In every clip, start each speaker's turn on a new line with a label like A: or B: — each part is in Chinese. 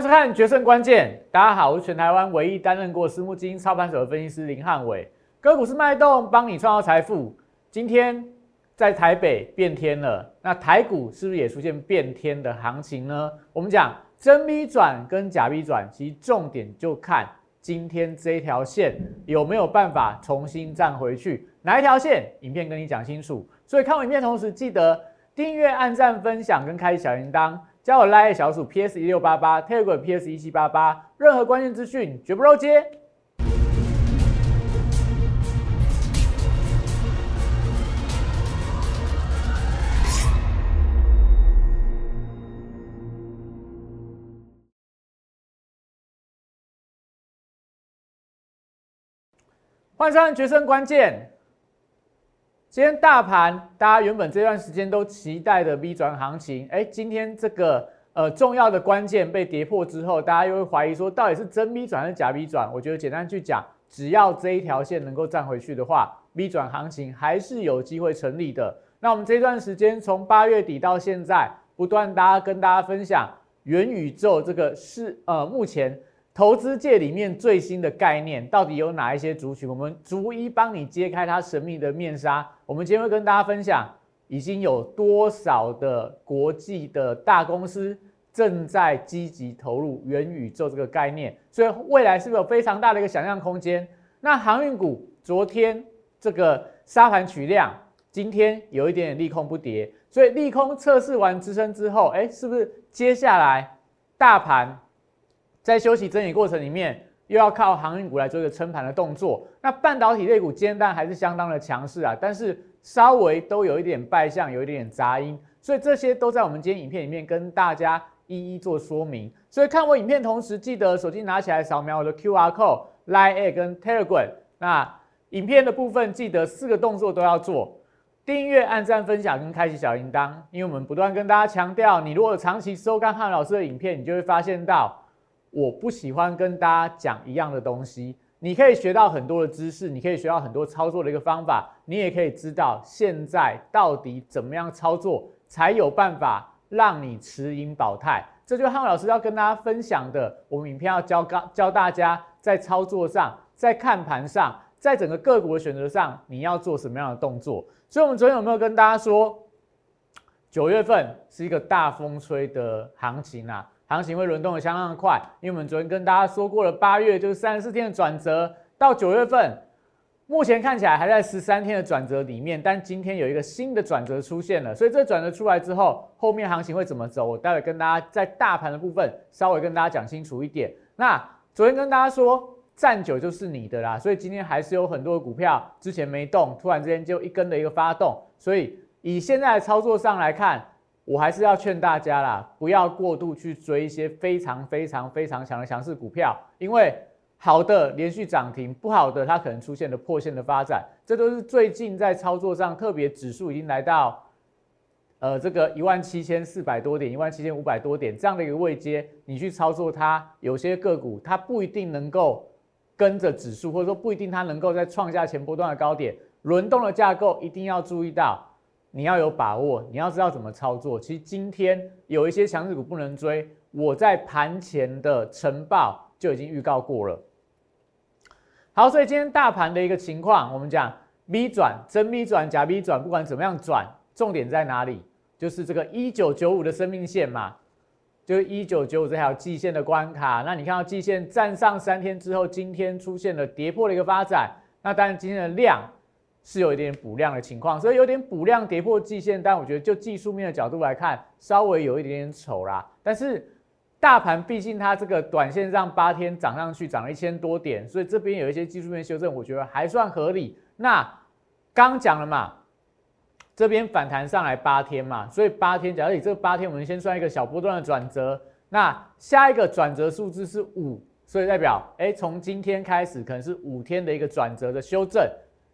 A: 迎收看《决胜关键》。大家好，我是全台湾唯一担任过私募基金操盘手的分析师林汉伟。个股是脉动，帮你创造财富。今天在台北变天了，那台股是不是也出现变天的行情呢？我们讲真 V 转跟假 V 转，其实重点就看今天这一条线有没有办法重新站回去。哪一条线？影片跟你讲清楚。所以看完影片同时，记得订阅、按赞、分享跟开小铃铛。加我 Line 小鼠 PS 一六八八，Telegram PS 一七八八，任何关键资讯绝不漏接。换上决胜关键。今天大盘，大家原本这段时间都期待的 V 转行情，哎，今天这个呃重要的关键被跌破之后，大家又会怀疑说，到底是真 V 转还是假 V 转？我觉得简单去讲，只要这一条线能够站回去的话，V 转行情还是有机会成立的。那我们这段时间从八月底到现在，不断大家跟大家分享元宇宙这个是呃目前。投资界里面最新的概念到底有哪一些族群？我们逐一帮你揭开它神秘的面纱。我们今天会跟大家分享，已经有多少的国际的大公司正在积极投入元宇宙这个概念，所以未来是不是有非常大的一个想象空间？那航运股昨天这个沙盘取量，今天有一点点利空不跌，所以利空测试完支撑之后，哎，是不是接下来大盘？在休息整理过程里面，又要靠航运股来做一个撑盘的动作。那半导体类股今天当然还是相当的强势啊，但是稍微都有一点败相，有一点点杂音。所以这些都在我们今天影片里面跟大家一一做说明。所以看我影片同时，记得手机拿起来扫描我的 QR code、Line 跟 Telegram。那影片的部分记得四个动作都要做：订阅、按赞、分享跟开启小铃铛。因为我们不断跟大家强调，你如果长期收看汉老师的影片，你就会发现到。我不喜欢跟大家讲一样的东西，你可以学到很多的知识，你可以学到很多操作的一个方法，你也可以知道现在到底怎么样操作才有办法让你持盈保泰。这就是汉老师要跟大家分享的。我们影片要教教教大家在操作上，在看盘上，在整个个股的选择上，你要做什么样的动作。所以，我们昨天有没有跟大家说，九月份是一个大风吹的行情啊？行情会轮动的相当的快，因为我们昨天跟大家说过了，八月就是三十四天的转折，到九月份，目前看起来还在十三天的转折里面，但今天有一个新的转折出现了，所以这转折出来之后，后面行情会怎么走？我待会跟大家在大盘的部分稍微跟大家讲清楚一点。那昨天跟大家说，站久就是你的啦，所以今天还是有很多股票之前没动，突然之间就一根的一个发动，所以以现在的操作上来看。我还是要劝大家啦，不要过度去追一些非常非常非常强的强势股票，因为好的连续涨停，不好的它可能出现了破线的发展，这都是最近在操作上，特别指数已经来到，呃，这个一万七千四百多点，一万七千五百多点这样的一个位阶，你去操作它，有些个股它不一定能够跟着指数，或者说不一定它能够在创下前波段的高点，轮动的架构一定要注意到。你要有把握，你要知道怎么操作。其实今天有一些强势股不能追，我在盘前的晨报就已经预告过了。好，所以今天大盘的一个情况，我们讲 V 转、真 V 转、假 V 转，不管怎么样转，重点在哪里？就是这个一九九五的生命线嘛，就是一九九五这条季线的关卡。那你看到季线站上三天之后，今天出现了跌破的一个发展。那当然今天的量。是有一点补量的情况，所以有点补量跌破季线，但我觉得就技术面的角度来看，稍微有一点点丑啦。但是大盘毕竟它这个短线上八天涨上去，涨了一千多点，所以这边有一些技术面修正，我觉得还算合理。那刚讲了嘛，这边反弹上来八天嘛，所以八天，假如你这八天我们先算一个小波段的转折，那下一个转折数字是五，所以代表哎，从今天开始可能是五天的一个转折的修正。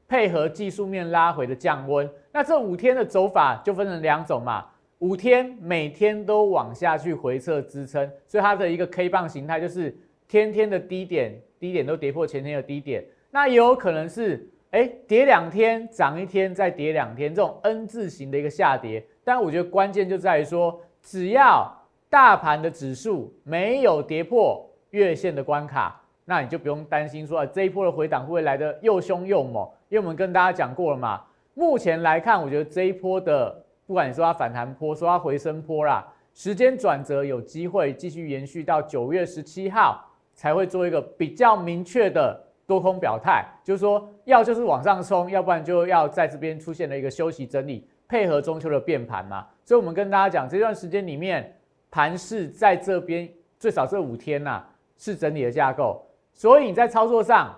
A: 配合技术面拉回的降温，那这五天的走法就分成两种嘛。五天每天都往下去回撤支撑，所以它的一个 K 棒形态就是天天的低点，低点都跌破前天的低点。那也有可能是哎跌两天涨一天再跌两天，这种 N 字形的一个下跌。但我觉得关键就在于说，只要大盘的指数没有跌破月线的关卡，那你就不用担心说这一波的回档会不会来的又凶又猛，因为我们跟大家讲过了嘛。目前来看，我觉得这一波的，不管你说它反弹波，说它回升波啦，时间转折有机会继续延续到九月十七号，才会做一个比较明确的多空表态，就是说要就是往上冲，要不然就要在这边出现了一个休息整理，配合中秋的变盘嘛。所以我们跟大家讲，这段时间里面盘势在这边最少这五天呐是整理的架构，所以你在操作上，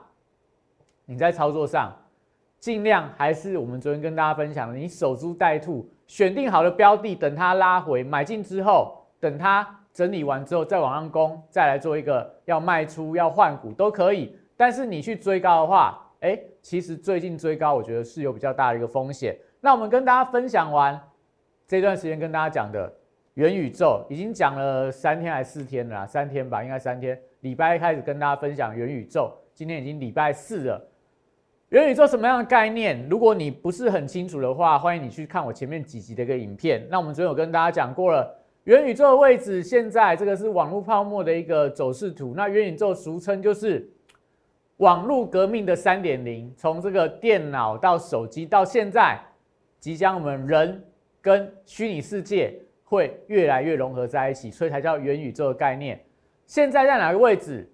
A: 你在操作上。尽量还是我们昨天跟大家分享的，你守株待兔，选定好的标的，等它拉回买进之后，等它整理完之后再往上攻，再来做一个要卖出要换股都可以。但是你去追高的话，哎，其实最近追高我觉得是有比较大的一个风险。那我们跟大家分享完这段时间跟大家讲的元宇宙，已经讲了三天还是四天了？三天吧，应该三天。礼拜一开始跟大家分享元宇宙，今天已经礼拜四了。元宇宙什么样的概念？如果你不是很清楚的话，欢迎你去看我前面几集的一个影片。那我们昨天有跟大家讲过了，元宇宙的位置，现在这个是网络泡沫的一个走势图。那元宇宙俗称就是网络革命的三点零，从这个电脑到手机到现在，即将我们人跟虚拟世界会越来越融合在一起，所以才叫元宇宙的概念。现在在哪个位置？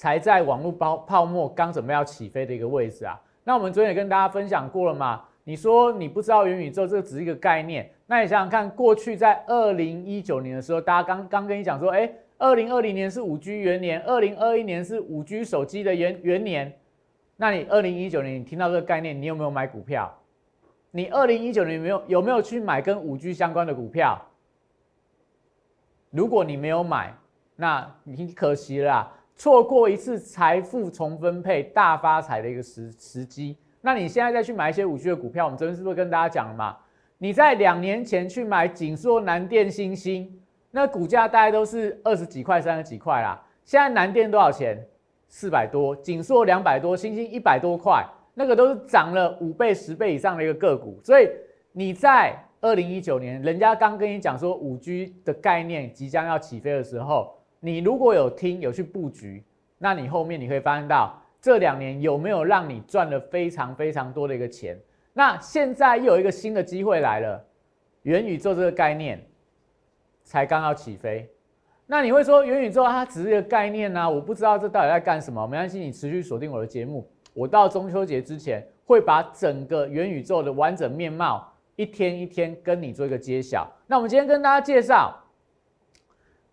A: 才在网络包泡沫刚准备要起飞的一个位置啊，那我们昨天也跟大家分享过了嘛。你说你不知道元宇宙，这个只是一个概念。那你想想看，过去在二零一九年的时候，大家刚刚跟你讲说，哎，二零二零年是五 G 元年，二零二一年是五 G 手机的元元年。那你二零一九年你听到这个概念，你有没有买股票？你二零一九年有没有有没有去买跟五 G 相关的股票？如果你没有买，那你可惜了。错过一次财富重分配、大发财的一个时时机，那你现在再去买一些五 G 的股票，我们昨天是不是跟大家讲了嘛？你在两年前去买锦硕、南电、星星，那股价大概都是二十几块、三十几块啦。现在南电多少钱？四百多，锦硕两百多，星星一百多块，那个都是涨了五倍、十倍以上的一个个股。所以你在二零一九年，人家刚跟你讲说五 G 的概念即将要起飞的时候。你如果有听有去布局，那你后面你会发现到这两年有没有让你赚了非常非常多的一个钱？那现在又有一个新的机会来了，元宇宙这个概念才刚要起飞。那你会说元宇宙它只是一个概念呢？我不知道这到底在干什么。没关系，你持续锁定我的节目，我到中秋节之前会把整个元宇宙的完整面貌一天一天跟你做一个揭晓。那我们今天跟大家介绍。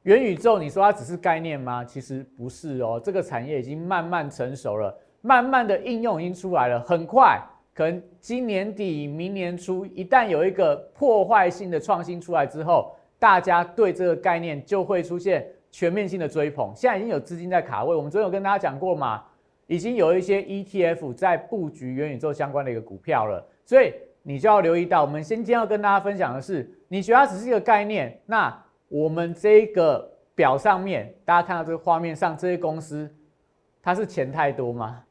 A: 元宇宙，你说它只是概念吗？其实不是哦，这个产业已经慢慢成熟了，慢慢的应用已经出来了，很快，可能今年底、明年初，一旦有一个破坏性的创新出来之后，大家对这个概念就会出现全面性的追捧。现在已经有资金在卡位，我们昨天有跟大家讲过嘛，已经有一些 ETF 在布局元宇宙相关的一个股票了，所以你就要留意到，我们先今天要跟大家分享的是，你觉得它只是一个概念，那？我们这个表上面，大家看到这个画面上这些公司，它是钱太多吗？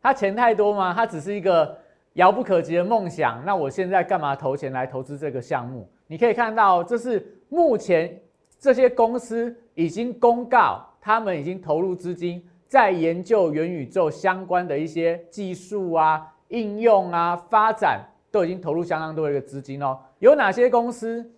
A: 它钱太多吗？它只是一个遥不可及的梦想。那我现在干嘛投钱来投资这个项目？你可以看到，这是目前这些公司已经公告，他们已经投入资金在研究元宇宙相关的一些技术啊、应用啊、发展，都已经投入相当多的一个资金哦。有哪些公司？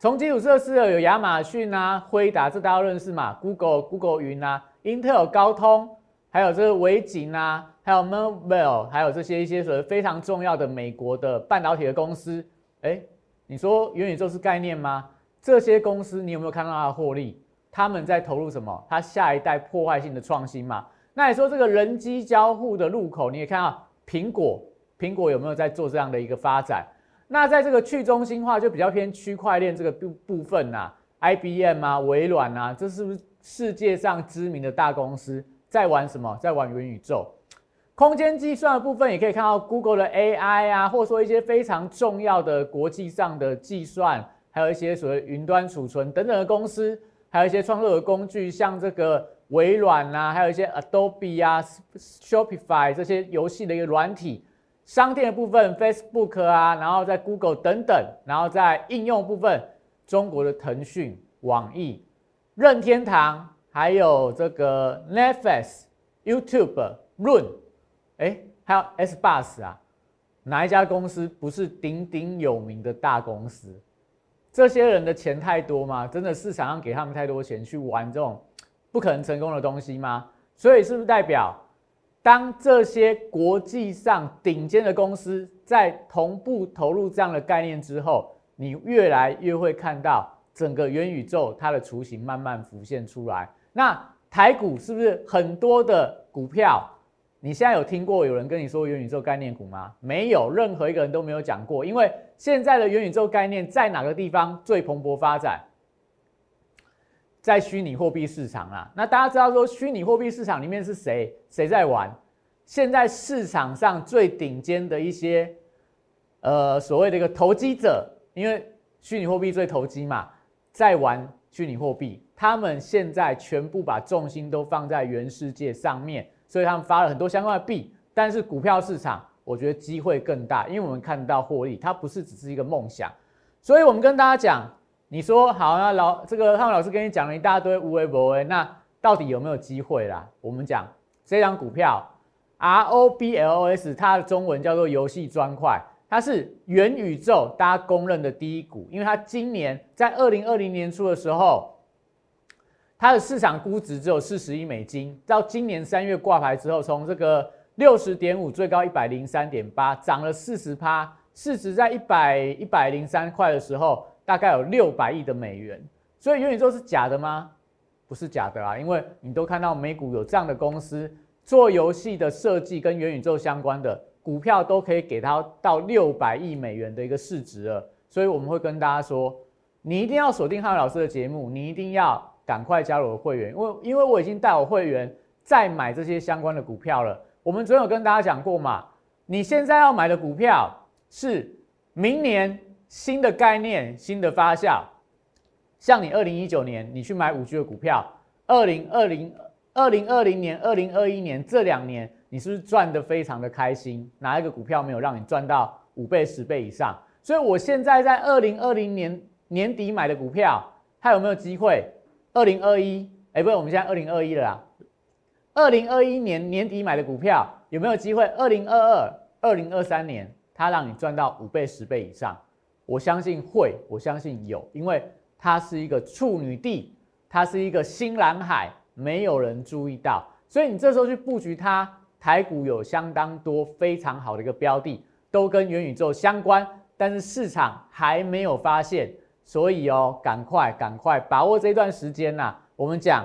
A: 从基础设施有亚马逊啊、辉达，这大家认识嘛？Google、Google 云啊、Intel、高通，还有这个维景啊，还有 Marvell，还有这些一些所谓非常重要的美国的半导体的公司。哎，你说元宇宙是概念吗？这些公司你有没有看到它的获利？他们在投入什么？它下一代破坏性的创新嘛？那你说这个人机交互的入口，你也看到苹果，苹果有没有在做这样的一个发展？那在这个去中心化就比较偏区块链这个部部分呐，IBM 啊、微软啊，这是不是世界上知名的大公司在玩什么？在玩元宇宙，空间计算的部分也可以看到 Google 的 AI 啊，或者说一些非常重要的国际上的计算，还有一些所谓云端储存等等的公司，还有一些创作的工具，像这个微软啊，还有一些 Adobe 啊、Shopify 这些游戏的一个软体。商店的部分，Facebook 啊，然后在 Google 等等，然后在应用部分，中国的腾讯、网易、任天堂，还有这个 Netflix、YouTube、Run，，哎，还有 S Bus 啊，哪一家公司不是鼎鼎有名的大公司？这些人的钱太多吗？真的市场上给他们太多钱去玩这种不可能成功的东西吗？所以是不是代表，当这些国际上顶尖的公司在同步投入这样的概念之后，你越来越会看到整个元宇宙它的雏形慢慢浮现出来？那台股是不是很多的股票？你现在有听过有人跟你说元宇宙概念股吗？没有，任何一个人都没有讲过。因为现在的元宇宙概念在哪个地方最蓬勃发展？在虚拟货币市场啊。那大家知道说虚拟货币市场里面是谁谁在玩？现在市场上最顶尖的一些呃所谓的一个投机者，因为虚拟货币最投机嘛，在玩虚拟货币。他们现在全部把重心都放在原世界上面。所以他们发了很多相关的币，但是股票市场我觉得机会更大，因为我们看到获利，它不是只是一个梦想。所以我们跟大家讲，你说好，那老这个汉老师跟你讲了一大堆无为博为，那到底有没有机会啦？我们讲这张股票 R O B L O S，它的中文叫做游戏砖块，它是元宇宙大家公认的第一股，因为它今年在二零二零年初的时候。它的市场估值只有四十亿美金，到今年三月挂牌之后，从这个六十点五最高一百零三点八，涨了四十趴，市值在一百一百零三块的时候，大概有六百亿的美元。所以元宇宙是假的吗？不是假的啊，因为你都看到美股有这样的公司做游戏的设计跟元宇宙相关的股票，都可以给它到六百亿美元的一个市值了。所以我们会跟大家说，你一定要锁定汉老师的节目，你一定要。赶快加入我的会员，因为因为我已经带我会员再买这些相关的股票了。我们总有跟大家讲过嘛，你现在要买的股票是明年新的概念、新的发酵。像你二零一九年你去买五 G 的股票，二零二零、二零二零年、二零二一年这两年，你是不是赚的非常的开心？哪一个股票没有让你赚到五倍、十倍以上？所以我现在在二零二零年年底买的股票，它有没有机会？二零二一，哎，不是，我们现在二零二一了啦。二零二一年年底买的股票有没有机会？二零二二、二零二三年，它让你赚到五倍、十倍以上？我相信会，我相信有，因为它是一个处女地，它是一个新蓝海，没有人注意到，所以你这时候去布局它，台股有相当多非常好的一个标的，都跟元宇宙相关，但是市场还没有发现。所以哦，赶快赶快把握这段时间呐！我们讲，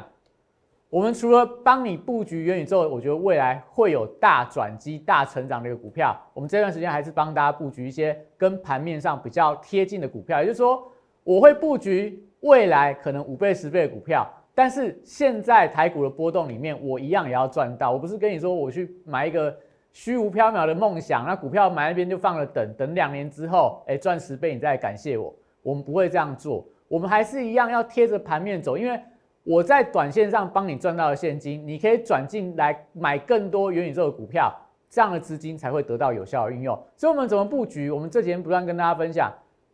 A: 我们除了帮你布局元宇宙，我觉得未来会有大转机、大成长的一个股票。我们这段时间还是帮大家布局一些跟盘面上比较贴近的股票，也就是说，我会布局未来可能五倍、十倍的股票。但是现在台股的波动里面，我一样也要赚到。我不是跟你说我去买一个虚无缥缈的梦想，那股票买那边就放了等等两年之后，哎，赚十倍你再感谢我。我们不会这样做，我们还是一样要贴着盘面走，因为我在短线上帮你赚到了现金，你可以转进来买更多元宇宙的股票，这样的资金才会得到有效的运用。所以，我们怎么布局？我们这几天不断跟大家分享，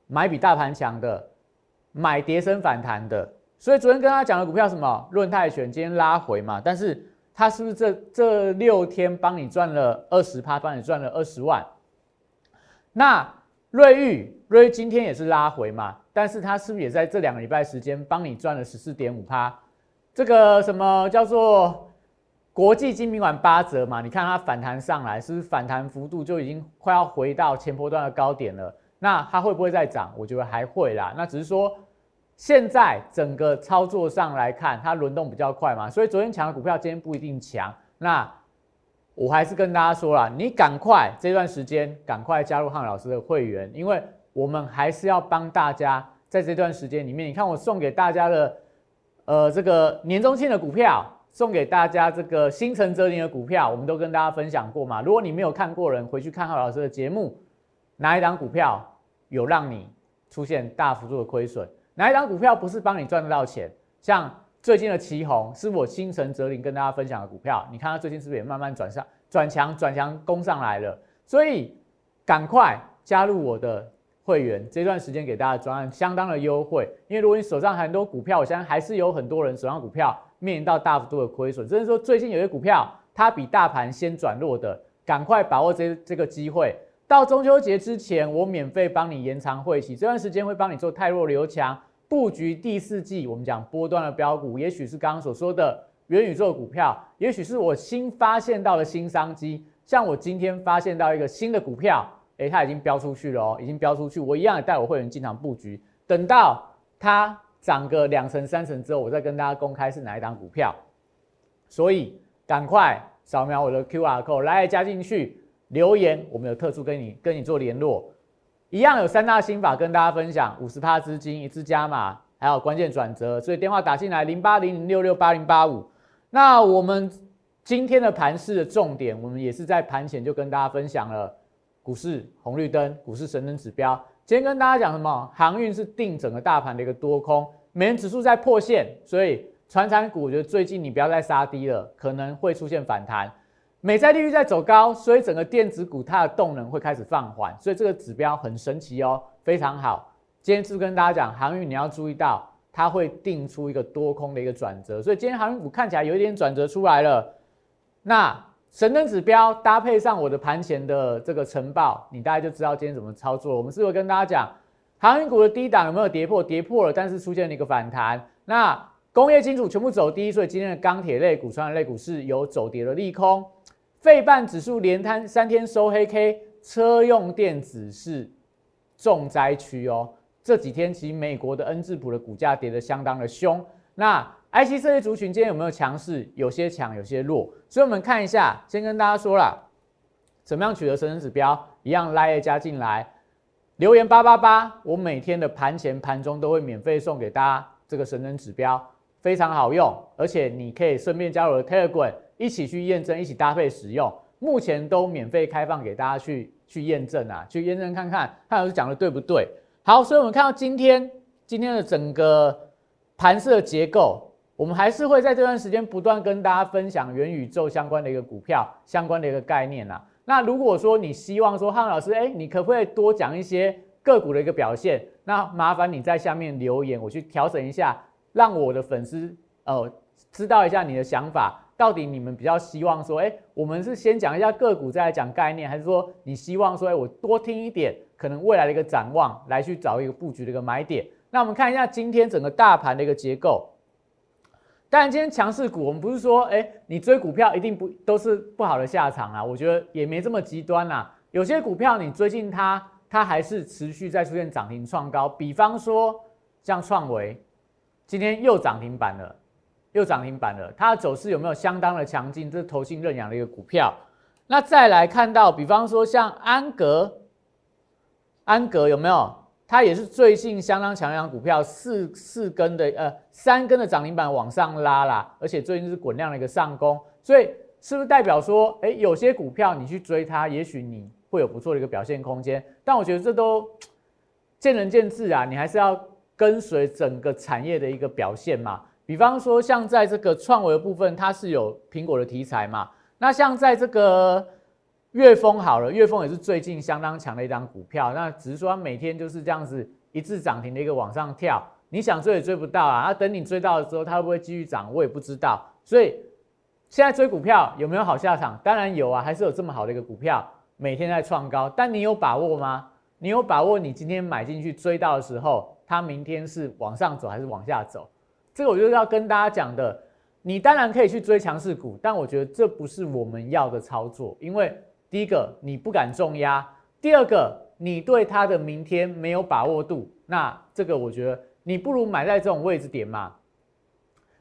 A: 买比大盘强的，买跌升反弹的。所以昨天跟大家讲的股票什么？润泰选今天拉回嘛，但是它是不是这这六天帮你赚了二十趴，帮你赚了二十万？那？瑞昱，瑞昱今天也是拉回嘛，但是它是不是也在这两个礼拜时间帮你赚了十四点五趴？这个什么叫做国际精品馆八折嘛？你看它反弹上来，是不是反弹幅度就已经快要回到前波段的高点了？那它会不会再涨？我觉得还会啦。那只是说现在整个操作上来看，它轮动比较快嘛，所以昨天强的股票今天不一定强。那我还是跟大家说了，你赶快这段时间赶快加入汉老师的会员，因为我们还是要帮大家在这段时间里面。你看我送给大家的，呃，这个年终庆的股票，送给大家这个星辰哲林的股票，我们都跟大家分享过嘛。如果你没有看过人，回去看汉老师的节目，哪一档股票有让你出现大幅度的亏损？哪一档股票不是帮你赚得到钱？像。最近的旗红是我星辰哲林跟大家分享的股票，你看它最近是不是也慢慢转上转强转强攻上来了？所以赶快加入我的会员这段时间给大家专案相当的优惠，因为如果你手上很多股票，我相信还是有很多人手上股票面临到大幅度的亏损，只是说最近有些股票它比大盘先转弱的，赶快把握这这个机会。到中秋节之前，我免费帮你延长会期，这段时间会帮你做太弱留强布局第四季。我们讲波段的标股，也许是刚刚所说的元宇宙股票，也许是我新发现到的新商机，像我今天发现到一个新的股票。哎，它已经标出去了哦，已经标出去。我一样带我会员进场布局，等到它涨个两成三成之后，我再跟大家公开是哪一档股票。所以赶快扫描我的 Q R code 来加进去留言，我们有特殊跟你跟你做联络。一样有三大心法跟大家分享：五十趴资金一次加码，还有关键转折。所以电话打进来零八零零六六八零八五。那我们今天的盘市的重点，我们也是在盘前就跟大家分享了。股市红绿灯，股市神灯指标。今天跟大家讲什么？航运是定整个大盘的一个多空，美元指数在破线，所以船产股我觉得最近你不要再杀低了，可能会出现反弹。美债利率在走高，所以整个电子股它的动能会开始放缓，所以这个指标很神奇哦，非常好。今天是不是跟大家讲航运？你要注意到它会定出一个多空的一个转折，所以今天航运股看起来有一点转折出来了。那。神灯指标搭配上我的盘前的这个晨报，你大概就知道今天怎么操作。我们是会跟大家讲，航运股的低档有没有跌破？跌破了，但是出现了一个反弹。那工业金属全部走低，所以今天的钢铁类股、创业类股是有走跌的利空。费半指数连摊三天收黑 K，车用电子是重灾区哦。这几天其实美国的恩智浦的股价跌得相当的凶。那 IC 设计族群今天有没有强势？有些强，有些弱。所以我们看一下，先跟大家说了，怎么样取得神指标？一样拉一加进来，留言八八八，我每天的盘前、盘中都会免费送给大家这个神人指标，非常好用，而且你可以顺便加入我的 Telegram，一起去验证，一起搭配使用。目前都免费开放给大家去去验证啊，去验证看看，看老师讲的对不对？好，所以我们看到今天今天的整个盘色结构。我们还是会在这段时间不断跟大家分享元宇宙相关的一个股票相关的一个概念呐。那如果说你希望说汉老师，哎，你可不可以多讲一些个股的一个表现？那麻烦你在下面留言，我去调整一下，让我的粉丝呃知道一下你的想法。到底你们比较希望说，哎，我们是先讲一下个股再来讲概念，还是说你希望说，哎，我多听一点可能未来的一个展望，来去找一个布局的一个买点？那我们看一下今天整个大盘的一个结构。当然，今天强势股，我们不是说，哎，你追股票一定不都是不好的下场啊？我觉得也没这么极端啦。有些股票你追进它，它还是持续在出现涨停创高。比方说像创维，今天又涨停板了，又涨停板了。它的走势有没有相当的强劲？这是投信认养的一个股票。那再来看到，比方说像安格，安格有没有？它也是最近相当强的股票，四四根的呃三根的涨停板往上拉啦，而且最近是滚量的一个上攻，所以是不是代表说，哎，有些股票你去追它，也许你会有不错的一个表现空间？但我觉得这都 见仁见智啊，你还是要跟随整个产业的一个表现嘛。比方说像在这个创维的部分，它是有苹果的题材嘛，那像在这个。岳峰好了，岳峰也是最近相当强的一张股票，那只是说它每天就是这样子一字涨停的一个往上跳，你想追也追不到啊！那等你追到的时候，它会不会继续涨，我也不知道。所以现在追股票有没有好下场？当然有啊，还是有这么好的一个股票每天在创高，但你有把握吗？你有把握你今天买进去追到的时候，它明天是往上走还是往下走？这个我就是要跟大家讲的。你当然可以去追强势股，但我觉得这不是我们要的操作，因为。第一个，你不敢重压；第二个，你对它的明天没有把握度。那这个，我觉得你不如买在这种位置点嘛，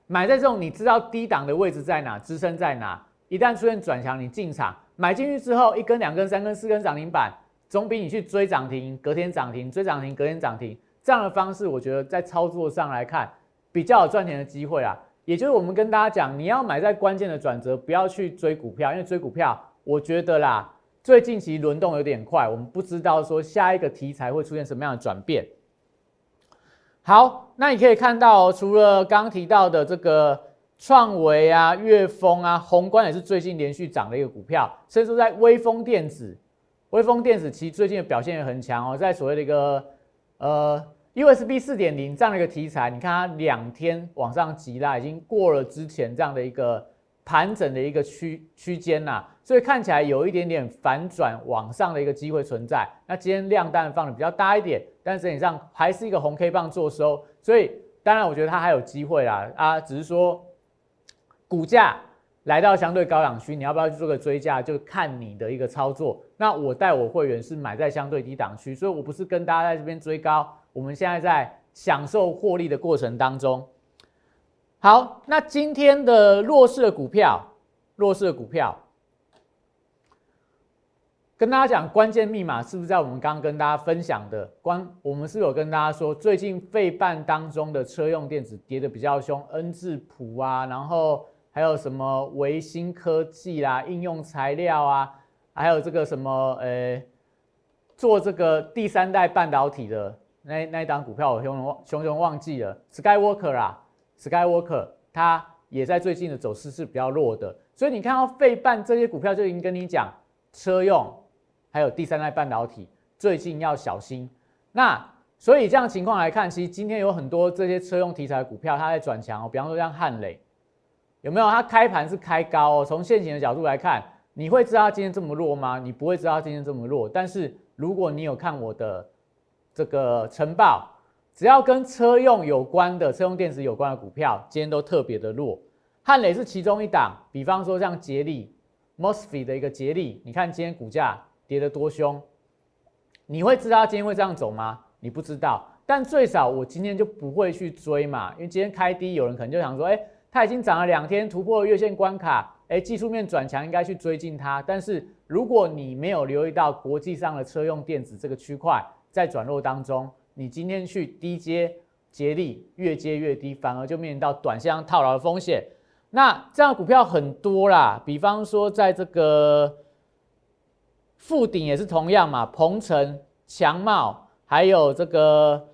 A: 买在这种你知道低档的位置在哪，支撑在哪。一旦出现转强，你进场买进去之后，一根、两根、三根、四根涨停板，总比你去追涨停、隔天涨停、追涨停、隔天涨停这样的方式，我觉得在操作上来看比较有赚钱的机会啊。也就是我们跟大家讲，你要买在关键的转折，不要去追股票，因为追股票。我觉得啦，最近其实轮动有点快，我们不知道说下一个题材会出现什么样的转变。好，那你可以看到，除了刚提到的这个创维啊、粤丰啊、宏观也是最近连续涨的一个股票，甚至在微风电子，微风电子其实最近的表现也很强哦，在所谓的一个呃 USB 四点零这样的一个题材，你看它两天往上急拉，已经过了之前这样的一个盘整的一个区区间呐，所以看起来有一点点反转往上的一个机会存在。那今天量弹放的比较大一点，但整体上还是一个红 K 棒做收，所以当然我觉得它还有机会啦啊，只是说股价。来到相对高档区，你要不要去做个追加？就看你的一个操作。那我带我会员是买在相对低档区，所以我不是跟大家在这边追高。我们现在在享受获利的过程当中。好，那今天的弱势的股票，弱势的股票，跟大家讲关键密码是不是在我们刚刚跟大家分享的？关我们是有跟大家说，最近费半当中的车用电子跌的比较凶，N 字谱啊，然后。还有什么维新科技啦，应用材料啊，还有这个什么呃，做这个第三代半导体的那那一档股票，我熊熊熊熊忘记了，Skywalker 啊，Skywalker 它也在最近的走势是比较弱的，所以你看到费半这些股票就已经跟你讲，车用还有第三代半导体最近要小心。那所以这样情况来看，其实今天有很多这些车用题材股票它在转强哦，比方说像汉磊。有没有？它开盘是开高哦。从现行的角度来看，你会知道它今天这么弱吗？你不会知道它今天这么弱。但是如果你有看我的这个晨报，只要跟车用有关的、车用电子有关的股票，今天都特别的弱。汉磊是其中一档，比方说像捷力 Mosfet 的一个捷力，你看今天股价跌得多凶，你会知道今天会这样走吗？你不知道。但最少我今天就不会去追嘛，因为今天开低，有人可能就想说，哎。它已经涨了两天，突破了月线关卡，哎，技术面转强，应该去追进它。但是如果你没有留意到国际上的车用电子这个区块在转弱当中，你今天去低接接力，越接越低，反而就面临到短线上套牢的风险。那这样股票很多啦，比方说在这个富鼎也是同样嘛，鹏程、强茂，还有这个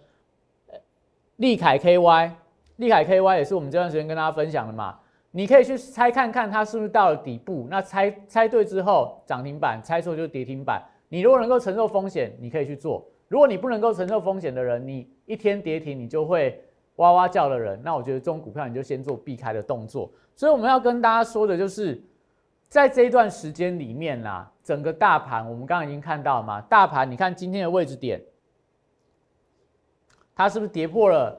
A: 利凯 KY。利凯 KY 也是我们这段时间跟大家分享的嘛，你可以去猜看看它是不是到了底部。那猜猜对之后涨停板，猜错就是跌停板。你如果能够承受风险，你可以去做；如果你不能够承受风险的人，你一天跌停你就会哇哇叫的人，那我觉得这种股票你就先做避开的动作。所以我们要跟大家说的就是，在这一段时间里面啦，整个大盘我们刚刚已经看到嘛，大盘你看今天的位置点，它是不是跌破了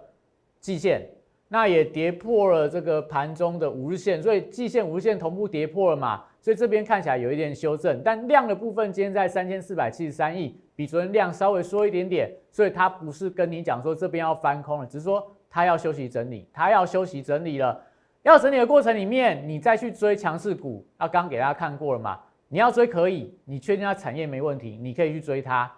A: 季线？那也跌破了这个盘中的五日线，所以季线、五日线同步跌破了嘛，所以这边看起来有一点修正，但量的部分今天在三千四百七十三亿，比昨天量稍微缩一点点，所以它不是跟你讲说这边要翻空了，只是说它要休息整理，它要休息整理了，要整理的过程里面，你再去追强势股，那刚给大家看过了嘛，你要追可以，你确定它产业没问题，你可以去追它，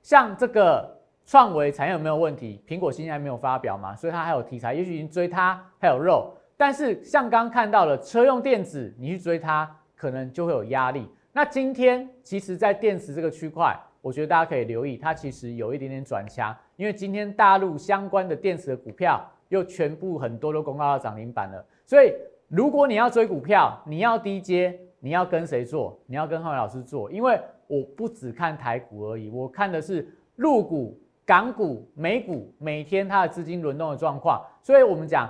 A: 像这个。创维产业有没有问题？苹果现在还没有发表嘛，所以它还有题材，也许已经追它还有肉。但是像刚看到了车用电子，你去追它可能就会有压力。那今天其实，在电池这个区块，我觉得大家可以留意，它其实有一点点转强，因为今天大陆相关的电池的股票又全部很多都公告到涨停板了。所以如果你要追股票，你要低阶，你要跟谁做？你要跟浩伟老师做，因为我不只看台股而已，我看的是陆股。港股、美股每天它的资金轮动的状况，所以我们讲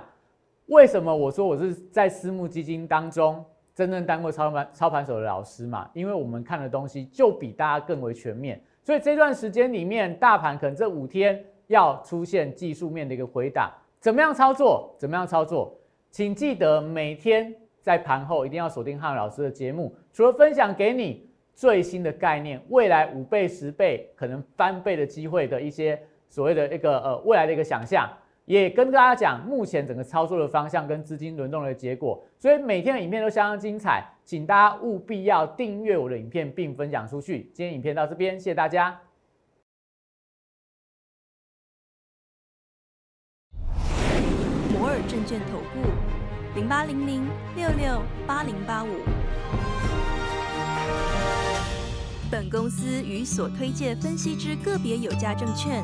A: 为什么我说我是在私募基金当中真正当过操盘操盘手的老师嘛？因为我们看的东西就比大家更为全面，所以这段时间里面，大盘可能这五天要出现技术面的一个回档，怎么样操作？怎么样操作？请记得每天在盘后一定要锁定汉老师的节目，除了分享给你。最新的概念，未来五倍、十倍可能翻倍的机会的一些所谓的一个呃未来的一个想象，也跟大家讲目前整个操作的方向跟资金轮动的结果。所以每天的影片都相当精彩，请大家务必要订阅我的影片并分享出去。今天影片到这边，谢谢大家。摩尔证券投顾零八零零六六八零八五。本公司与所推介分析之个别有价证券